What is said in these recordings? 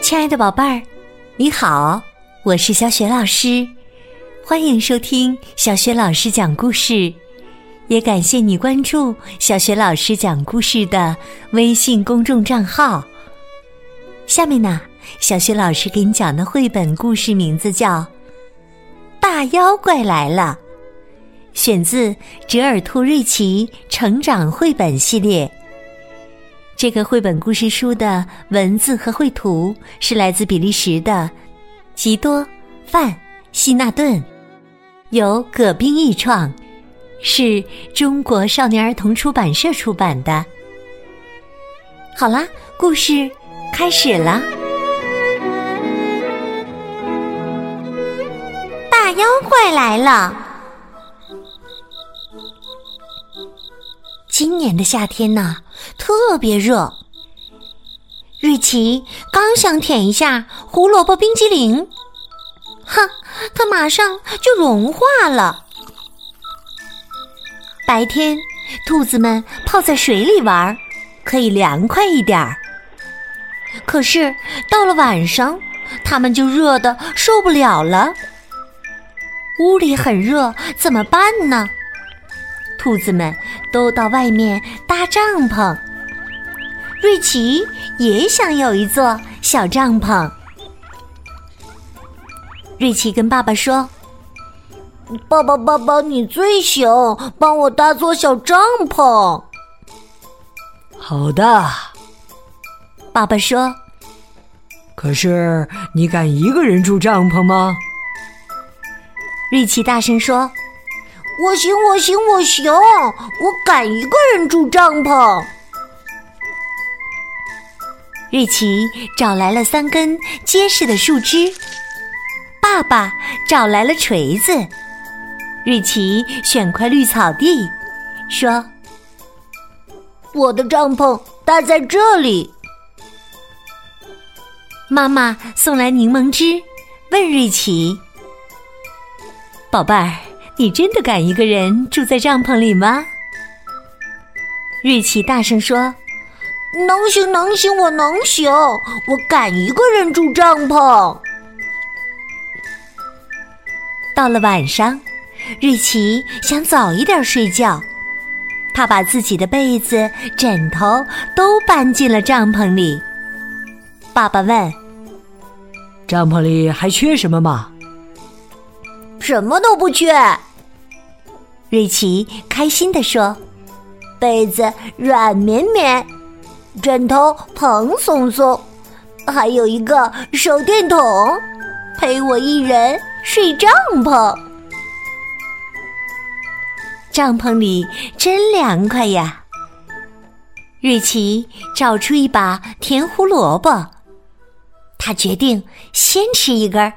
亲爱的宝贝儿，你好，我是小雪老师，欢迎收听小雪老师讲故事，也感谢你关注小雪老师讲故事的微信公众账号。下面呢，小雪老师给你讲的绘本故事名字叫《大妖怪来了》，选自折耳兔瑞奇成长绘本系列。这个绘本故事书的文字和绘图是来自比利时的吉多·范希纳顿，由葛冰译创，是中国少年儿童出版社出版的。好啦，故事开始了。大妖怪来了。今年的夏天呢，特别热。瑞奇刚想舔一下胡萝卜冰激凌，哼，它马上就融化了。白天，兔子们泡在水里玩，可以凉快一点儿。可是到了晚上，它们就热的受不了了。屋里很热，怎么办呢？兔子们都到外面搭帐篷。瑞奇也想有一座小帐篷。瑞奇跟爸爸说：“爸爸，爸爸，你最行，帮我搭座小帐篷。”好的，爸爸说。可是你敢一个人住帐篷吗？瑞奇大声说。我行，我行，我行，我敢一个人住帐篷。瑞奇找来了三根结实的树枝，爸爸找来了锤子，瑞奇选块绿草地，说：“我的帐篷搭在这里。”妈妈送来柠檬汁，问瑞奇：“宝贝儿。”你真的敢一个人住在帐篷里吗？瑞奇大声说：“能行，能行，我能行，我敢一个人住帐篷。”到了晚上，瑞奇想早一点睡觉，他把自己的被子、枕头都搬进了帐篷里。爸爸问：“帐篷里还缺什么吗？”什么都不缺，瑞奇开心地说：“被子软绵绵，枕头蓬松松，还有一个手电筒，陪我一人睡帐篷。帐篷里真凉快呀！”瑞奇找出一把甜胡萝卜，他决定先吃一根儿。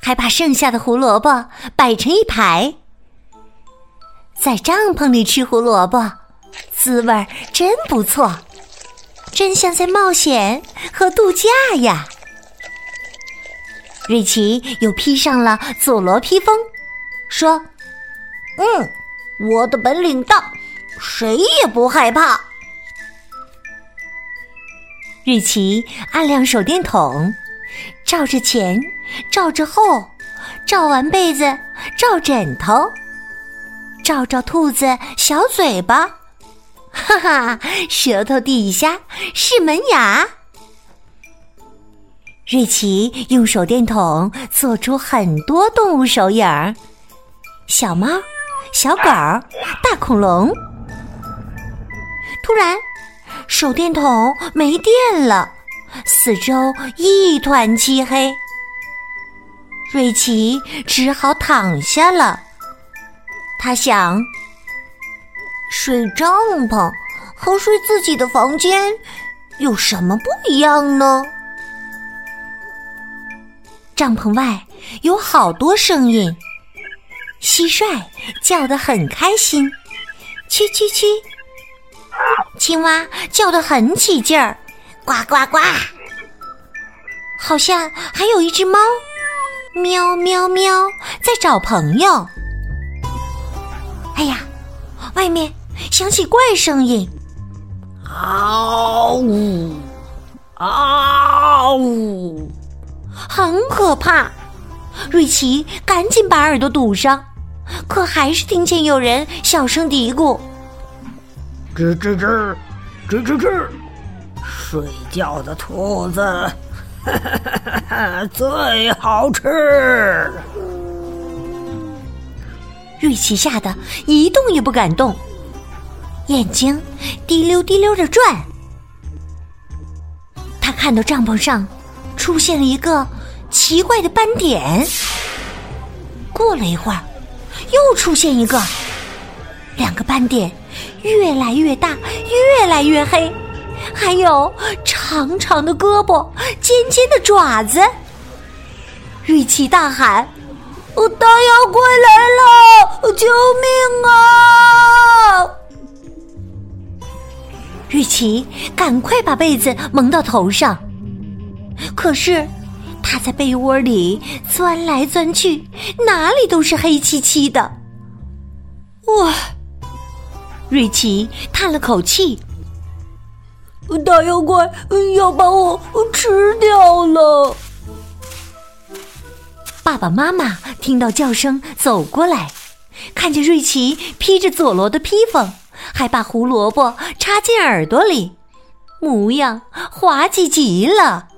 还把剩下的胡萝卜摆成一排，在帐篷里吃胡萝卜，滋味儿真不错，真像在冒险和度假呀！瑞奇又披上了佐罗披风，说：“嗯，我的本领大，谁也不害怕。”瑞奇按亮手电筒。照着前，照着后，照完被子，照枕头，照照兔子小嘴巴，哈哈，舌头底下是门牙。瑞奇用手电筒做出很多动物手影儿：小猫、小狗、大恐龙。突然，手电筒没电了。四周一团漆黑，瑞奇只好躺下了。他想，睡帐篷和睡自己的房间有什么不一样呢？帐篷外有好多声音，蟋蟀叫得很开心，蛐蛐蛐；青蛙叫得很起劲儿。呱呱呱！好像还有一只猫，喵喵喵，在找朋友。哎呀，外面响起怪声音，嗷呜，啊呜，很可怕。瑞奇赶紧把耳朵堵上，可还是听见有人小声嘀咕：“吱吱吱，吱吱吱，睡觉的兔子 最好吃。”瑞奇吓得一动也不敢动，眼睛滴溜滴溜的转。他看到帐篷上出现了一个奇怪的斑点，过了一会儿，又出现一个，两个斑点越来越大，越来越黑，还有长长的胳膊，尖尖的爪子。瑞奇大喊。哦大妖怪来了！救命啊！瑞奇赶快把被子蒙到头上，可是他在被窝里钻来钻去，哪里都是黑漆漆的。哇！瑞奇叹了口气：“大妖怪要把我吃掉了。”爸爸妈妈听到叫声走过来，看见瑞奇披着佐罗的披风，还把胡萝卜插进耳朵里，模样滑稽极了。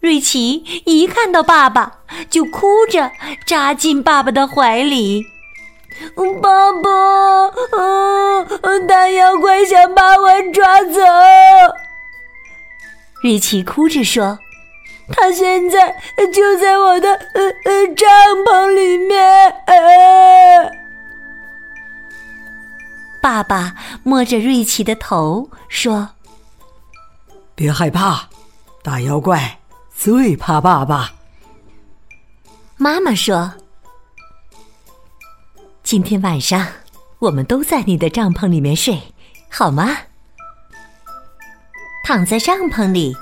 瑞奇一看到爸爸，就哭着扎进爸爸的怀里。爸爸，嗯，大妖怪想把我抓走。瑞奇哭着说。他现在就在我的呃呃帐篷里面。爸爸摸着瑞奇的头说：“别害怕，大妖怪最怕爸爸。”妈妈说：“今天晚上我们都在你的帐篷里面睡，好吗？”躺在帐篷里，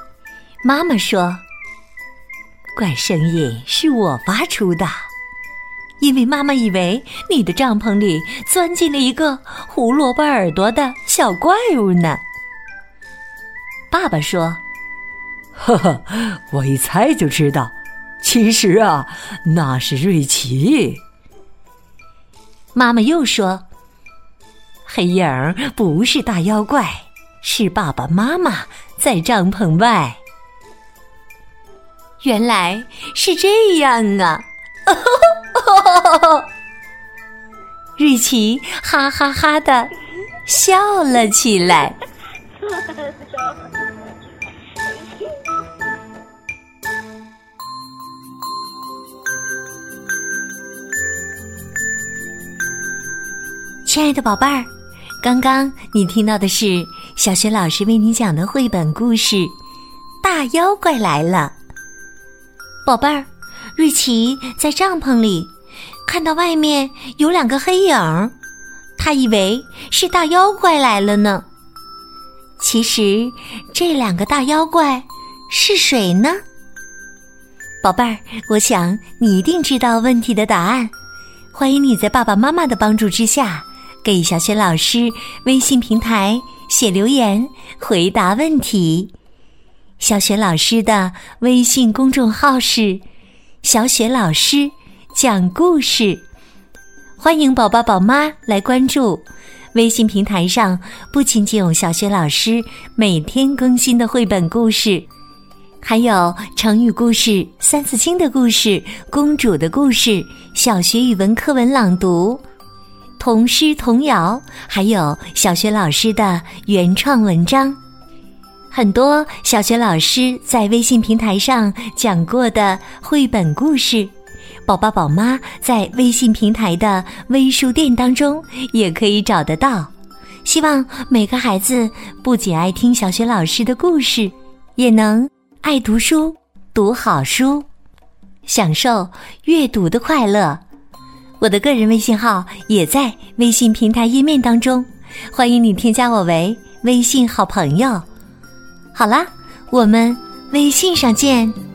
妈妈说。怪声音是我发出的，因为妈妈以为你的帐篷里钻进了一个胡萝卜耳朵的小怪物呢。爸爸说：“呵呵，我一猜就知道，其实啊，那是瑞奇。”妈妈又说：“黑影儿不是大妖怪，是爸爸妈妈在帐篷外。”原来是这样啊！瑞奇哈哈哈的笑了起来。亲爱的宝贝儿，刚刚你听到的是小学老师为你讲的绘本故事《大妖怪来了》。宝贝儿，瑞奇在帐篷里看到外面有两个黑影，他以为是大妖怪来了呢。其实这两个大妖怪是谁呢？宝贝儿，我想你一定知道问题的答案。欢迎你在爸爸妈妈的帮助之下，给小雪老师微信平台写留言回答问题。小雪老师的微信公众号是“小雪老师讲故事”，欢迎宝宝宝妈来关注。微信平台上不仅仅有小雪老师每天更新的绘本故事，还有成语故事、三字经的故事、公主的故事、小学语文课文朗读、童诗童谣，还有小学老师的原创文章。很多小学老师在微信平台上讲过的绘本故事，宝宝宝妈在微信平台的微书店当中也可以找得到。希望每个孩子不仅爱听小学老师的故事，也能爱读书、读好书，享受阅读的快乐。我的个人微信号也在微信平台页面当中，欢迎你添加我为微信好朋友。好啦，我们微信上见。